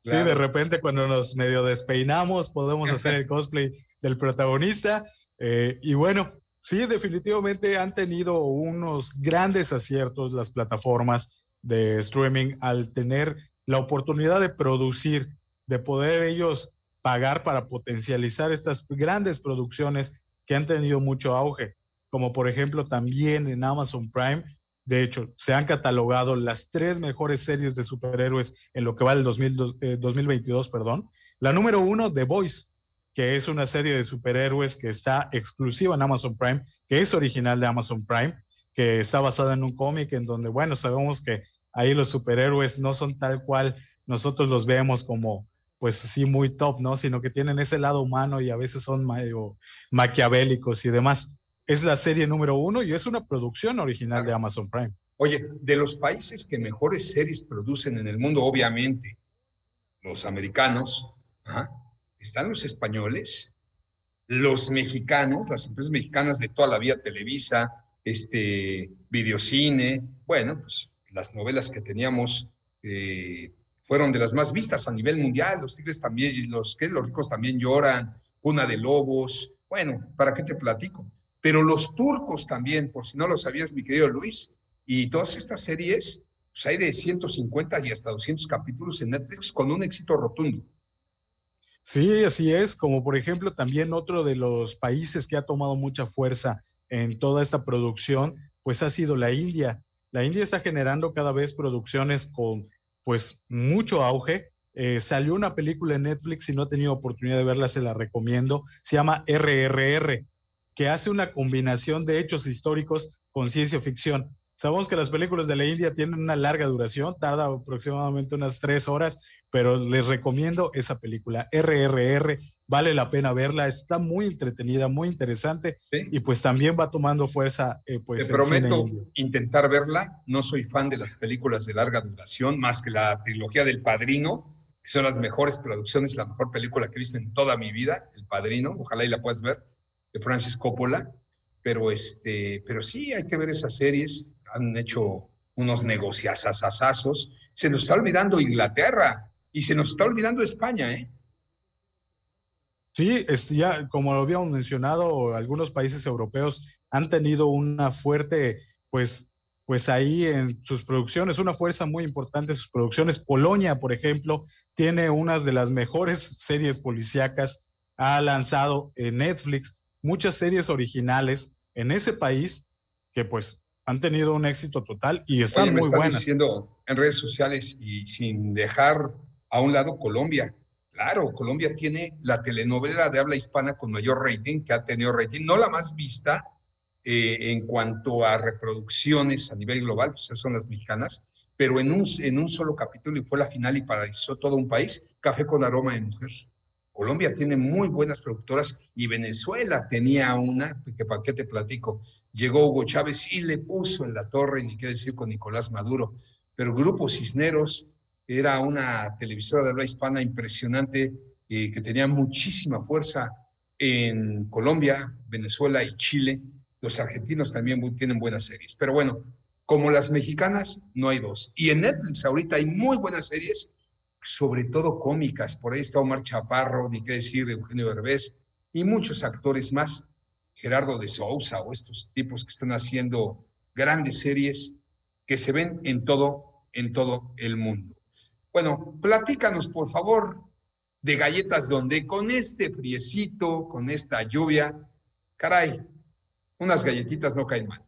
Sí, de repente cuando nos medio despeinamos podemos hacer el cosplay del protagonista eh, y bueno, sí, definitivamente han tenido unos grandes aciertos las plataformas de streaming al tener la oportunidad de producir, de poder ellos pagar para potencializar estas grandes producciones que han tenido mucho auge, como por ejemplo también en Amazon Prime. De hecho, se han catalogado las tres mejores series de superhéroes en lo que va del 2022, eh, perdón. La número uno, The Voice, que es una serie de superhéroes que está exclusiva en Amazon Prime, que es original de Amazon Prime, que está basada en un cómic en donde, bueno, sabemos que ahí los superhéroes no son tal cual nosotros los vemos como, pues sí, muy top, ¿no? Sino que tienen ese lado humano y a veces son medio maquiavélicos y demás. Es la serie número uno y es una producción original de Amazon Prime. Oye, de los países que mejores series producen en el mundo, obviamente, los americanos, ¿ah? están los españoles, los mexicanos, las empresas mexicanas de toda la vida, Televisa, este, Videocine, bueno, pues las novelas que teníamos eh, fueron de las más vistas a nivel mundial, los tigres también, los, que los ricos también lloran, Cuna de Lobos, bueno, ¿para qué te platico? Pero los turcos también, por si no lo sabías, mi querido Luis, y todas estas series, pues hay de 150 y hasta 200 capítulos en Netflix con un éxito rotundo. Sí, así es, como por ejemplo también otro de los países que ha tomado mucha fuerza en toda esta producción, pues ha sido la India. La India está generando cada vez producciones con pues mucho auge. Eh, salió una película en Netflix, si no he tenido oportunidad de verla, se la recomiendo. Se llama RRR, que hace una combinación de hechos históricos con ciencia ficción. Sabemos que las películas de la India tienen una larga duración, tarda aproximadamente unas tres horas, pero les recomiendo esa película, RRR, vale la pena verla, está muy entretenida, muy interesante y pues también va tomando fuerza. Eh, pues, Te prometo intentar verla, no soy fan de las películas de larga duración, más que la trilogía del Padrino, que son las mejores producciones, la mejor película que he visto en toda mi vida, El Padrino, ojalá y la puedas ver, de Francis Coppola, pero, este, pero sí, hay que ver esas series, han hecho unos negociazazazazos, se nos está olvidando Inglaterra, y se nos está olvidando España, ¿eh? Sí, ya como lo habíamos mencionado, algunos países europeos han tenido una fuerte, pues, pues ahí en sus producciones, una fuerza muy importante en sus producciones. Polonia, por ejemplo, tiene unas de las mejores series policíacas, ha lanzado en Netflix muchas series originales en ese país que pues han tenido un éxito total y están Oye, me muy buenas. diciendo en redes sociales y sin dejar a un lado Colombia. Claro, Colombia tiene la telenovela de habla hispana con mayor rating, que ha tenido rating, no la más vista eh, en cuanto a reproducciones a nivel global, pues esas son las mexicanas, pero en un, en un solo capítulo y fue la final y paralizó todo un país, Café con aroma de mujer. Colombia tiene muy buenas productoras y Venezuela tenía una, que para qué te platico, llegó Hugo Chávez y le puso en la torre, ni qué decir con Nicolás Maduro, pero Grupo Cisneros, era una televisora de habla hispana impresionante eh, que tenía muchísima fuerza en Colombia, Venezuela y Chile. Los argentinos también tienen buenas series. Pero bueno, como las mexicanas, no hay dos. Y en Netflix ahorita hay muy buenas series, sobre todo cómicas. Por ahí está Omar Chaparro, ni qué decir, Eugenio Derbez, y muchos actores más. Gerardo de Sousa o estos tipos que están haciendo grandes series que se ven en todo, en todo el mundo. Bueno, platícanos, por favor, de galletas donde con este friecito, con esta lluvia, caray, unas galletitas no caen mal.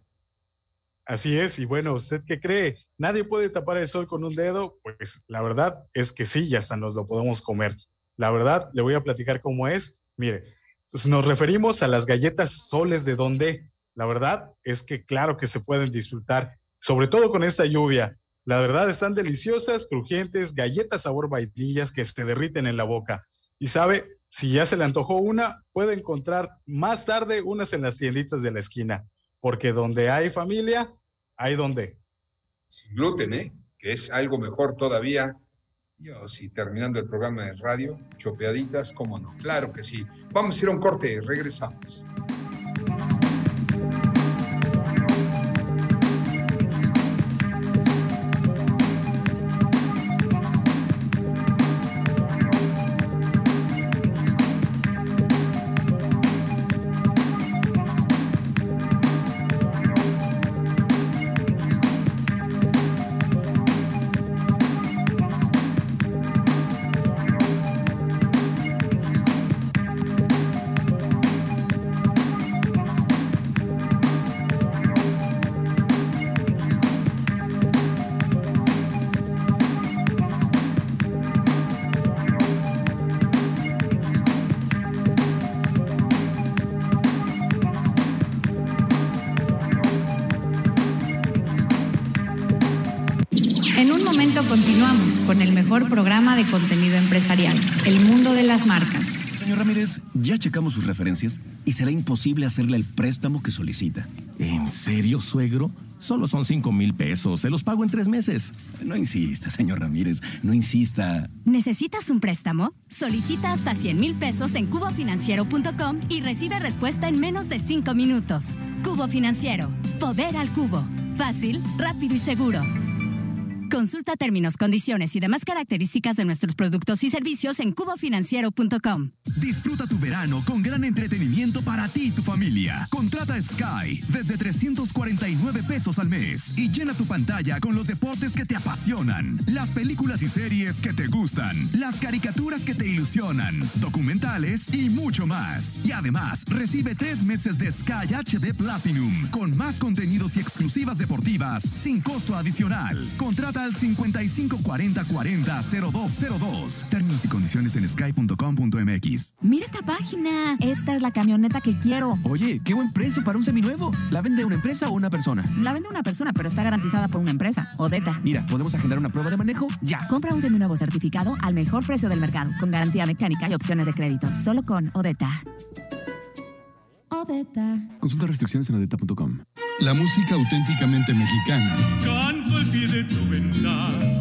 Así es, y bueno, ¿usted qué cree? ¿Nadie puede tapar el sol con un dedo? Pues la verdad es que sí, ya hasta nos lo podemos comer. La verdad, le voy a platicar cómo es. Mire, pues nos referimos a las galletas soles de donde, la verdad es que claro que se pueden disfrutar, sobre todo con esta lluvia. La verdad están deliciosas, crujientes, galletas sabor vainillas que se derriten en la boca. Y sabe, si ya se le antojó una, puede encontrar más tarde unas en las tienditas de la esquina, porque donde hay familia, hay donde. Sin gluten, ¿eh? Que es algo mejor todavía. Yo, si terminando el programa de radio, chopeaditas, cómo no. Claro que sí. Vamos a ir a un corte, regresamos. Ya checamos sus referencias y será imposible hacerle el préstamo que solicita. ¿En serio, suegro? Solo son cinco mil pesos. Se los pago en tres meses. No insista, señor Ramírez. No insista. ¿Necesitas un préstamo? Solicita hasta 100 mil pesos en cubofinanciero.com y recibe respuesta en menos de cinco minutos. Cubo Financiero. Poder al cubo. Fácil, rápido y seguro. Consulta términos, condiciones y demás características de nuestros productos y servicios en cubofinanciero.com. Disfruta tu verano con gran entretenimiento para ti y tu familia. Contrata Sky desde 349 pesos al mes y llena tu pantalla con los deportes que te apasionan, las películas y series que te gustan, las caricaturas que te ilusionan, documentales y mucho más. Y además, recibe tres meses de Sky HD Platinum con más contenidos y exclusivas deportivas sin costo adicional. Contrata al 5540400202. Términos y condiciones en sky.com.mx. Mira esta página. Esta es la camioneta que quiero. Oye, qué buen precio para un seminuevo. ¿La vende una empresa o una persona? La vende una persona, pero está garantizada por una empresa. Odeta. Mira, podemos agendar una prueba de manejo ya. Compra un seminuevo certificado al mejor precio del mercado, con garantía mecánica y opciones de crédito. Solo con Odeta. Odeta. Consulta restricciones en odeta.com. La música auténticamente mexicana. Canto al pie de tu ventana,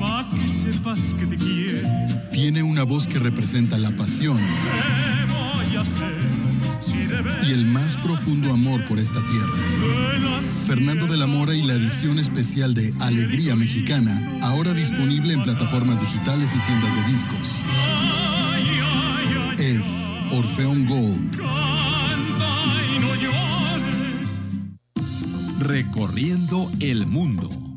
pa' que sepas que te quiero. Tiene una voz que representa la pasión. ¿Qué voy a hacer si y el más profundo amor por esta tierra. Fernando de la Mora y la edición especial de Alegría Mexicana, ahora disponible en plataformas digitales y tiendas de discos. Es Orfeón Gold. Recorriendo el mundo.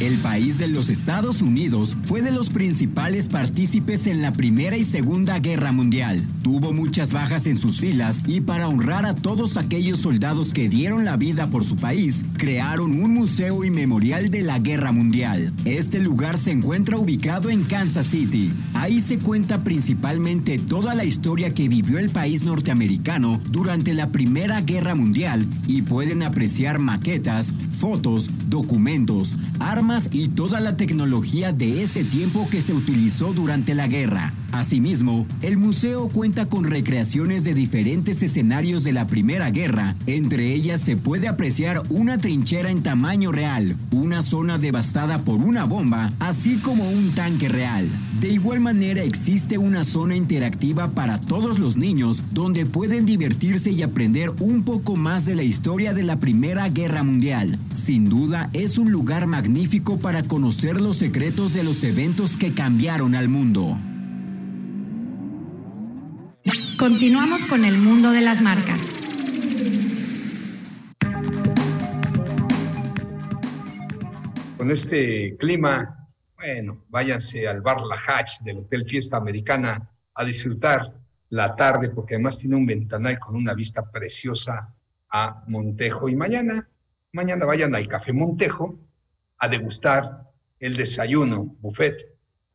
El país de los Estados Unidos fue de los principales partícipes en la Primera y Segunda Guerra Mundial. Tuvo muchas bajas en sus filas y para honrar a todos aquellos soldados que dieron la vida por su país, crearon un museo y memorial de la Guerra Mundial. Este lugar se encuentra ubicado en Kansas City. Ahí se cuenta principalmente toda la historia que vivió el país norteamericano durante la Primera Guerra Mundial y pueden apreciar maquetas, fotos, documentos, armas y toda la tecnología de ese tiempo que se utilizó durante la guerra. Asimismo, el museo cuenta con recreaciones de diferentes escenarios de la Primera Guerra. Entre ellas se puede apreciar una trinchera en tamaño real, una zona devastada por una bomba, así como un tanque real. De igual manera existe una zona interactiva para todos los niños donde pueden divertirse y aprender un poco más de la historia de la Primera Guerra Mundial. Sin duda es un lugar magnífico para conocer los secretos de los eventos que cambiaron al mundo. Continuamos con el mundo de las marcas. Con este clima, bueno, váyanse al bar La Hatch del Hotel Fiesta Americana a disfrutar la tarde, porque además tiene un ventanal con una vista preciosa a Montejo. Y mañana, mañana vayan al Café Montejo a degustar el desayuno buffet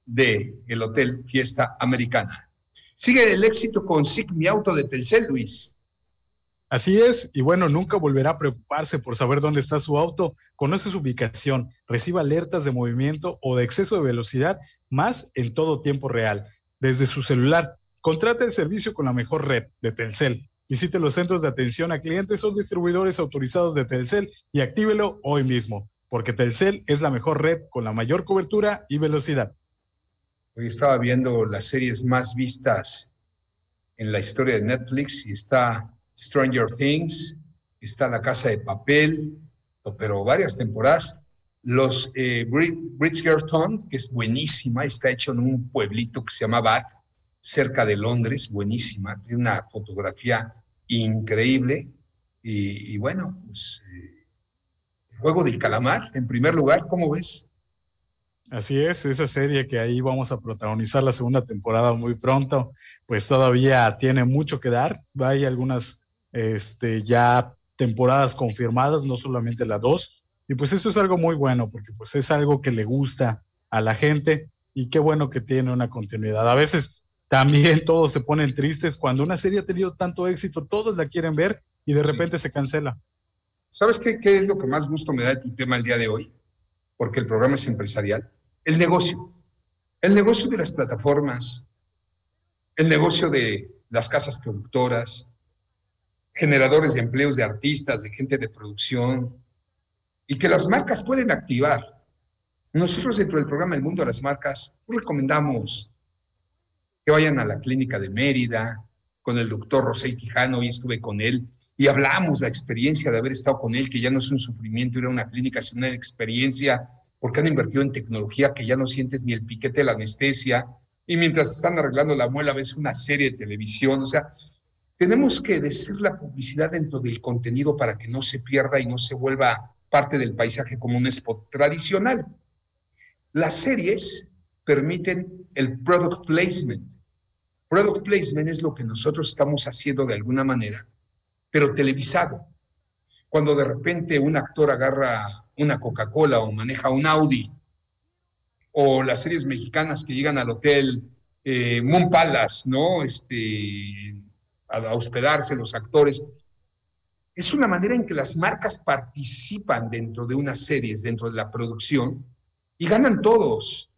del el Hotel Fiesta Americana. Sigue el éxito con SIC Mi Auto de Telcel, Luis. Así es, y bueno, nunca volverá a preocuparse por saber dónde está su auto, conoce su ubicación, reciba alertas de movimiento o de exceso de velocidad, más en todo tiempo real, desde su celular. Contrate el servicio con la mejor red de Telcel. Visite los centros de atención a clientes o distribuidores autorizados de Telcel y actívelo hoy mismo, porque Telcel es la mejor red con la mayor cobertura y velocidad. Hoy estaba viendo las series más vistas en la historia de Netflix está Stranger Things, está La Casa de Papel, pero varias temporadas. Los eh, Bridgerton, que es buenísima, está hecho en un pueblito que se llama Bath, cerca de Londres, buenísima, tiene una fotografía increíble. Y, bueno, pues, eh, el juego del calamar, en primer lugar, ¿cómo ves? Así es, esa serie que ahí vamos a protagonizar la segunda temporada muy pronto, pues todavía tiene mucho que dar. Hay algunas este, ya temporadas confirmadas, no solamente la dos. Y pues eso es algo muy bueno, porque pues es algo que le gusta a la gente y qué bueno que tiene una continuidad. A veces también todos se ponen tristes cuando una serie ha tenido tanto éxito, todos la quieren ver y de repente se cancela. ¿Sabes qué, qué es lo que más gusto me da de tu tema el día de hoy? Porque el programa es empresarial. El negocio. El negocio de las plataformas, el negocio de las casas productoras, generadores de empleos de artistas, de gente de producción, y que las marcas pueden activar. Nosotros dentro del programa El Mundo de las Marcas recomendamos que vayan a la clínica de Mérida con el doctor Rosel Quijano, y estuve con él, y hablamos la experiencia de haber estado con él, que ya no es un sufrimiento ir a una clínica, sino una experiencia, porque han invertido en tecnología que ya no sientes ni el piquete de la anestesia, y mientras están arreglando la muela ves una serie de televisión, o sea, tenemos que decir la publicidad dentro del contenido para que no se pierda y no se vuelva parte del paisaje como un spot tradicional. Las series permiten el product placement. Product placement es lo que nosotros estamos haciendo de alguna manera, pero televisado. Cuando de repente un actor agarra una Coca-Cola o maneja un Audi, o las series mexicanas que llegan al hotel eh, Moon Palace, ¿no? Este, a, hospedarse los actores. Es una manera en que las marcas participan dentro de unas series, dentro de la producción, y ganan todos.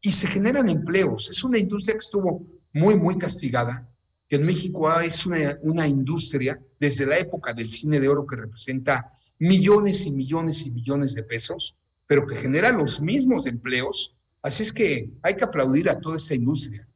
Y se generan empleos. Es una industria que estuvo muy, muy castigada, que en México es una, una industria desde la época del cine de oro que representa millones y millones y millones de pesos, pero que genera los mismos empleos. Así es que hay que aplaudir a toda esta industria.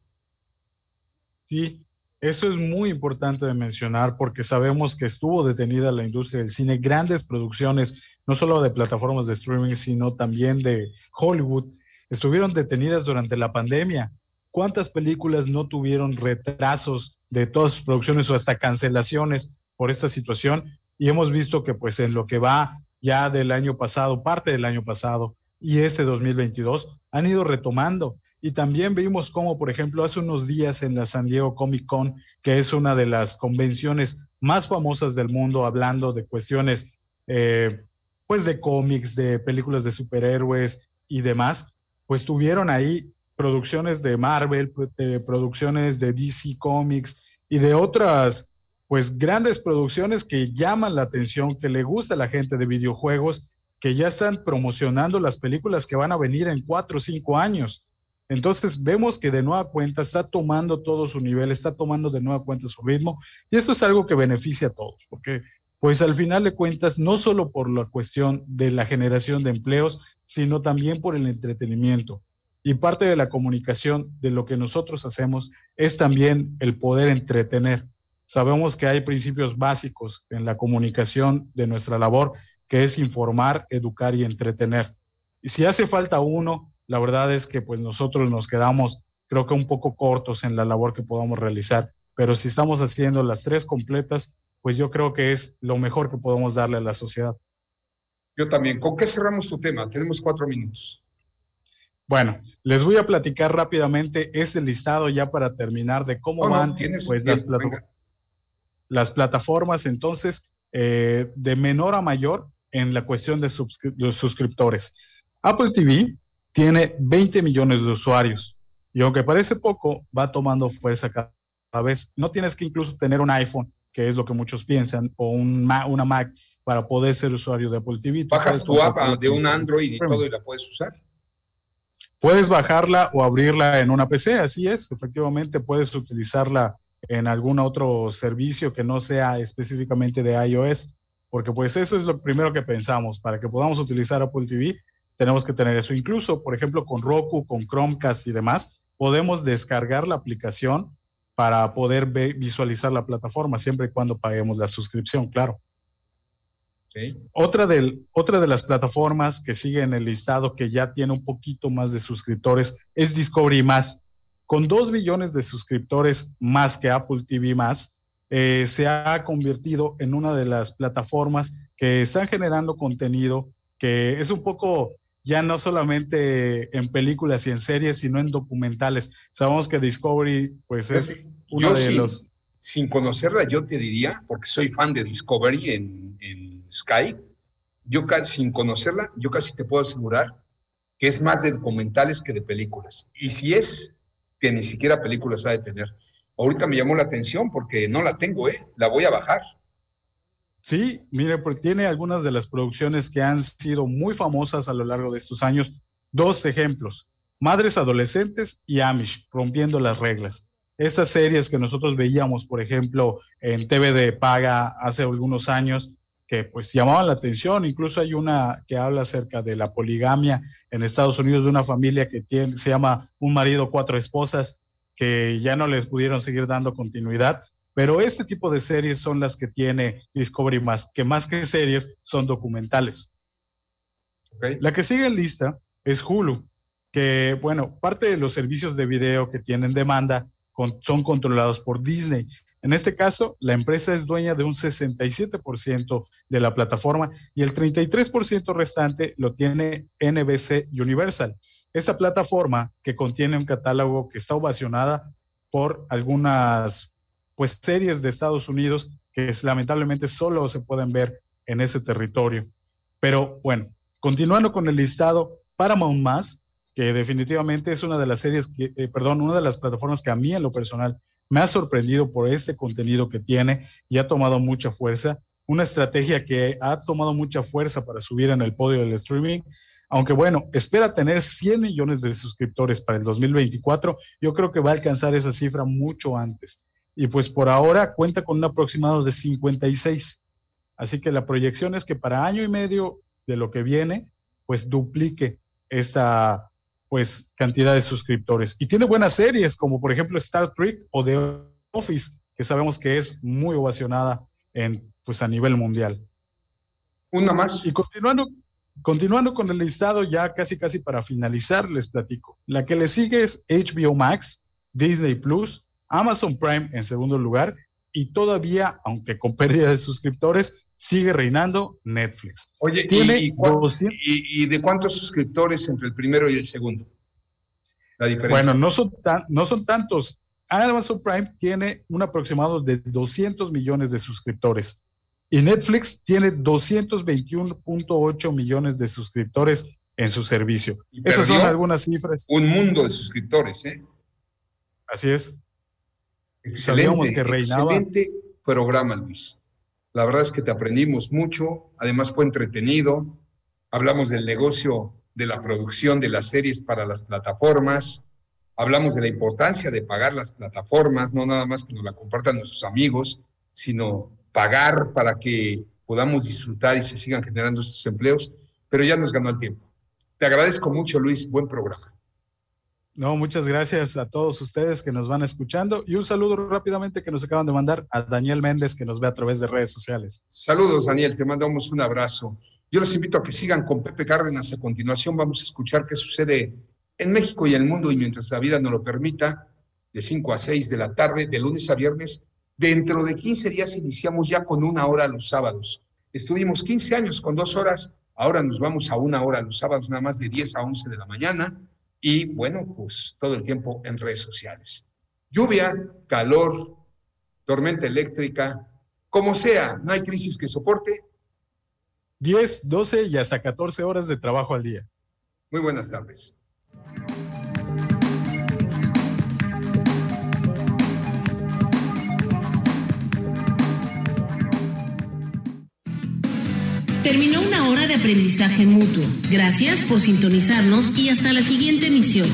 Sí, eso es muy importante de mencionar porque sabemos que estuvo detenida la industria del cine, grandes producciones, no solo de plataformas de streaming, sino también de Hollywood, estuvieron detenidas durante la pandemia. ¿Cuántas películas no tuvieron retrasos de todas sus producciones o hasta cancelaciones por esta situación? Y hemos visto que pues en lo que va ya del año pasado, parte del año pasado y este 2022, han ido retomando y también vimos cómo, por ejemplo, hace unos días en la San Diego Comic Con, que es una de las convenciones más famosas del mundo, hablando de cuestiones, eh, pues de cómics, de películas de superhéroes y demás, pues tuvieron ahí producciones de Marvel, pues, producciones de DC Comics y de otras, pues grandes producciones que llaman la atención, que le gusta a la gente de videojuegos que ya están promocionando las películas que van a venir en cuatro o cinco años. Entonces vemos que de nueva cuenta está tomando todo su nivel, está tomando de nueva cuenta su ritmo y esto es algo que beneficia a todos, porque pues al final de cuentas, no solo por la cuestión de la generación de empleos, sino también por el entretenimiento. Y parte de la comunicación de lo que nosotros hacemos es también el poder entretener. Sabemos que hay principios básicos en la comunicación de nuestra labor, que es informar, educar y entretener. Y si hace falta uno, la verdad es que pues nosotros nos quedamos creo que un poco cortos en la labor que podamos realizar, pero si estamos haciendo las tres completas, pues yo creo que es lo mejor que podemos darle a la sociedad. Yo también. ¿Con qué cerramos tu tema? Tenemos cuatro minutos. Bueno, les voy a platicar rápidamente este listado ya para terminar de cómo van pues, las, plataformas entonces eh, de menor a mayor en la cuestión de, suscriptores. Apple TV tiene 20 millones de usuarios y aunque parece poco, va tomando fuerza cada vez. No tienes que incluso tener un iPhone que es lo que muchos piensan, o un una Mac para poder ser usuario de Apple TV. Bajas tu app de un Android y todo y la puedes usar. Puedes bajarla o abrirla en una PC, así es, efectivamente puedes utilizarla en algún otro servicio que no sea específicamente de iOS, porque pues eso es lo primero que pensamos, para que podamos utilizar Apple TV tenemos que tener eso. Incluso, por ejemplo, con Roku, con Chromecast y demás, podemos descargar la aplicación para poder visualizar la plataforma, siempre y cuando paguemos la suscripción, claro. Otra, del, otra de las plataformas que sigue en el listado que ya tiene un poquito más de suscriptores es Discovery Más. Con dos millones de suscriptores más que Apple TV Más, eh, se ha convertido en una de las plataformas que están generando contenido que es un poco ya no solamente en películas y en series, sino en documentales. Sabemos que Discovery, pues es uno de los... Sin conocerla, yo te diría, porque soy fan de Discovery en, en Sky, yo sin conocerla, yo casi te puedo asegurar que es más de documentales que de películas. Y si es que ni siquiera películas ha de tener. Ahorita me llamó la atención porque no la tengo, ¿eh? La voy a bajar. Sí, mire, porque tiene algunas de las producciones que han sido muy famosas a lo largo de estos años. Dos ejemplos, Madres Adolescentes y Amish, rompiendo las reglas. Estas series que nosotros veíamos, por ejemplo, en TV de paga hace algunos años, que pues llamaban la atención, incluso hay una que habla acerca de la poligamia en Estados Unidos de una familia que tiene, se llama Un marido, cuatro esposas, que ya no les pudieron seguir dando continuidad pero este tipo de series son las que tiene Discovery más, que más que series son documentales. La que sigue en lista es Hulu, que bueno, parte de los servicios de video que tienen demanda son controlados por Disney. En este caso, la empresa es dueña de un 67% de la plataforma y el 33% restante lo tiene NBC Universal. Esta plataforma que contiene un catálogo que está ovacionada por algunas pues series de Estados Unidos que lamentablemente solo se pueden ver en ese territorio. Pero bueno, continuando con el listado, Paramount Más, que definitivamente es una de las series que, eh, perdón, una de las plataformas que a mí en lo personal me ha sorprendido por este contenido que tiene y ha tomado mucha fuerza, una estrategia que ha tomado mucha fuerza para subir en el podio del streaming. Aunque bueno, espera tener 100 millones de suscriptores para el 2024, yo creo que va a alcanzar esa cifra mucho antes y pues por ahora cuenta con un aproximado de 56. Así que la proyección es que para año y medio de lo que viene, pues duplique esta pues cantidad de suscriptores. Y tiene buenas series como por ejemplo Star Trek o The Office, que sabemos que es muy ovacionada en pues a nivel mundial. Una más. Y continuando continuando con el listado ya casi casi para finalizar les platico. La que le sigue es HBO Max, Disney Plus, Amazon Prime en segundo lugar y todavía, aunque con pérdida de suscriptores, sigue reinando Netflix. Oye, ¿Tiene ¿y, de cuántos suscriptores entre el primero y el segundo? La diferencia. Bueno, no son, tan, no son tantos. Amazon Prime tiene un aproximado de 200 millones de suscriptores y Netflix tiene 221.8 millones de suscriptores en su servicio. Esas son algunas cifras. Un mundo de suscriptores, ¿eh? Así es. Excelente, que excelente programa, Luis. La verdad es que te aprendimos mucho, además fue entretenido. hablamos del negocio de la producción de las series para las plataformas, hablamos de la importancia de pagar las plataformas, no nada más que nos la compartan nuestros amigos, sino pagar para que podamos disfrutar y se sigan generando estos empleos, pero ya nos ganó el tiempo. Te agradezco mucho, Luis, buen programa. No, muchas gracias a todos ustedes que nos van escuchando y un saludo rápidamente que nos acaban de mandar a Daniel Méndez que nos ve a través de redes sociales. Saludos, Daniel, te mandamos un abrazo. Yo los invito a que sigan con Pepe Cárdenas. A continuación vamos a escuchar qué sucede en México y el mundo y mientras la vida nos lo permita, de 5 a 6 de la tarde, de lunes a viernes. Dentro de 15 días iniciamos ya con una hora los sábados. Estuvimos 15 años con dos horas, ahora nos vamos a una hora los sábados, nada más de 10 a 11 de la mañana y bueno, pues todo el tiempo en redes sociales. Lluvia, calor, tormenta eléctrica, como sea, no hay crisis que soporte. 10, 12 y hasta 14 horas de trabajo al día. Muy buenas tardes. Terminó una hora de aprendizaje mutuo. Gracias por sintonizarnos y hasta la siguiente emisión.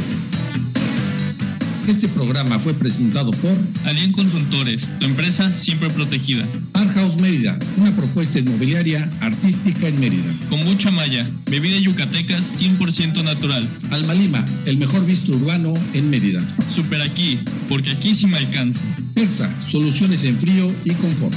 Este programa fue presentado por Alien Consultores, tu empresa siempre protegida. Art House Mérida, una propuesta inmobiliaria artística en Mérida. Con mucha malla, bebida yucateca 100% natural. Alma Lima, el mejor visto urbano en Mérida. Super aquí, porque aquí sí me alcanza. Persa, soluciones en frío y confort.